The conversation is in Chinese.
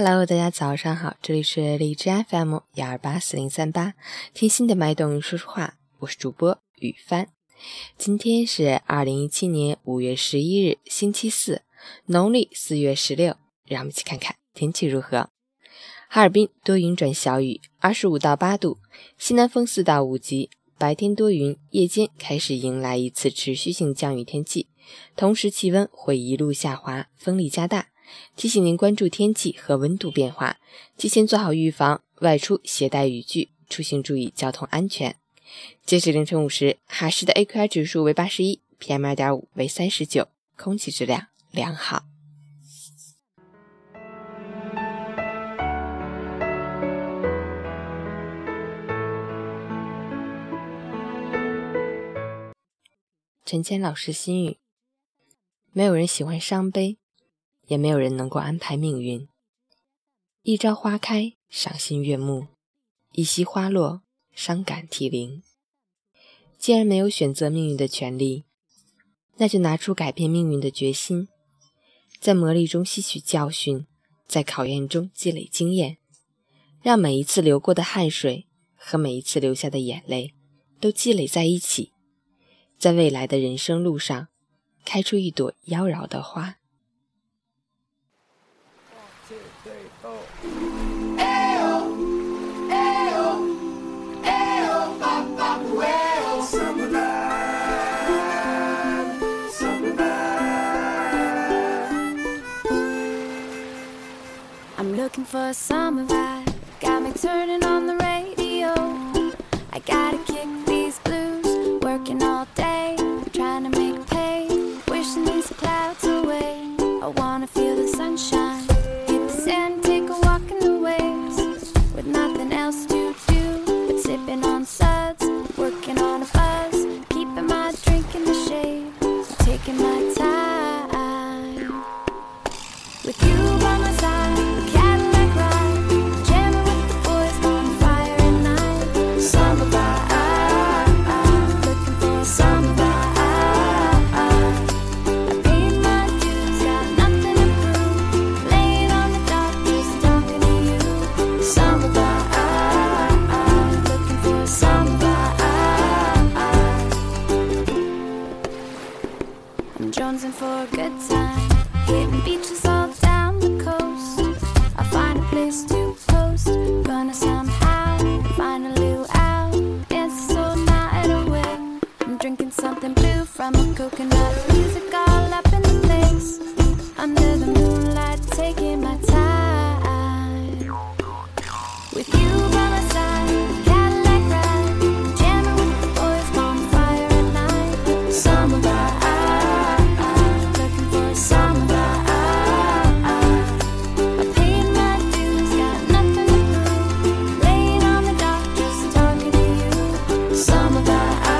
Hello，大家早上好，这里是荔枝 FM 幺二八四零三八，听心的脉动说说话，我是主播雨帆。今天是二零一七年五月十一日，星期四，农历四月十六。让我们一起看看天气如何。哈尔滨多云转小雨，二十五到八度，西南风四到五级，白天多云，夜间开始迎来一次持续性降雨天气，同时气温会一路下滑，风力加大。提醒您关注天气和温度变化，提前做好预防，外出携带雨具，出行注意交通安全。截止凌晨五时，哈市的 AQI 指数为八十一，PM 二点五为三十九，空气质量良好。陈谦老师心语：没有人喜欢伤悲，也没有人能够安排命运。一朝花开，赏心悦目；一夕花落，伤感涕零。既然没有选择命运的权利，那就拿出改变命运的决心，在磨砺中吸取教训，在考验中积累经验，让每一次流过的汗水和每一次流下的眼泪都积累在一起。在未来的人生路上，开出一朵妖娆的花。I'm looking for a summer vibe. Got me turning on the radio. I gotta kick these blues. Working all day, trying to make pay. Wishing these clouds away. I want. Good time. Hitting beaches all down the coast. I find a place to post. Gonna somehow find a out. Dance all night away. I'm drinking something blue from a coconut. Music all up in the place. Under the moonlight, taking my time. With you that I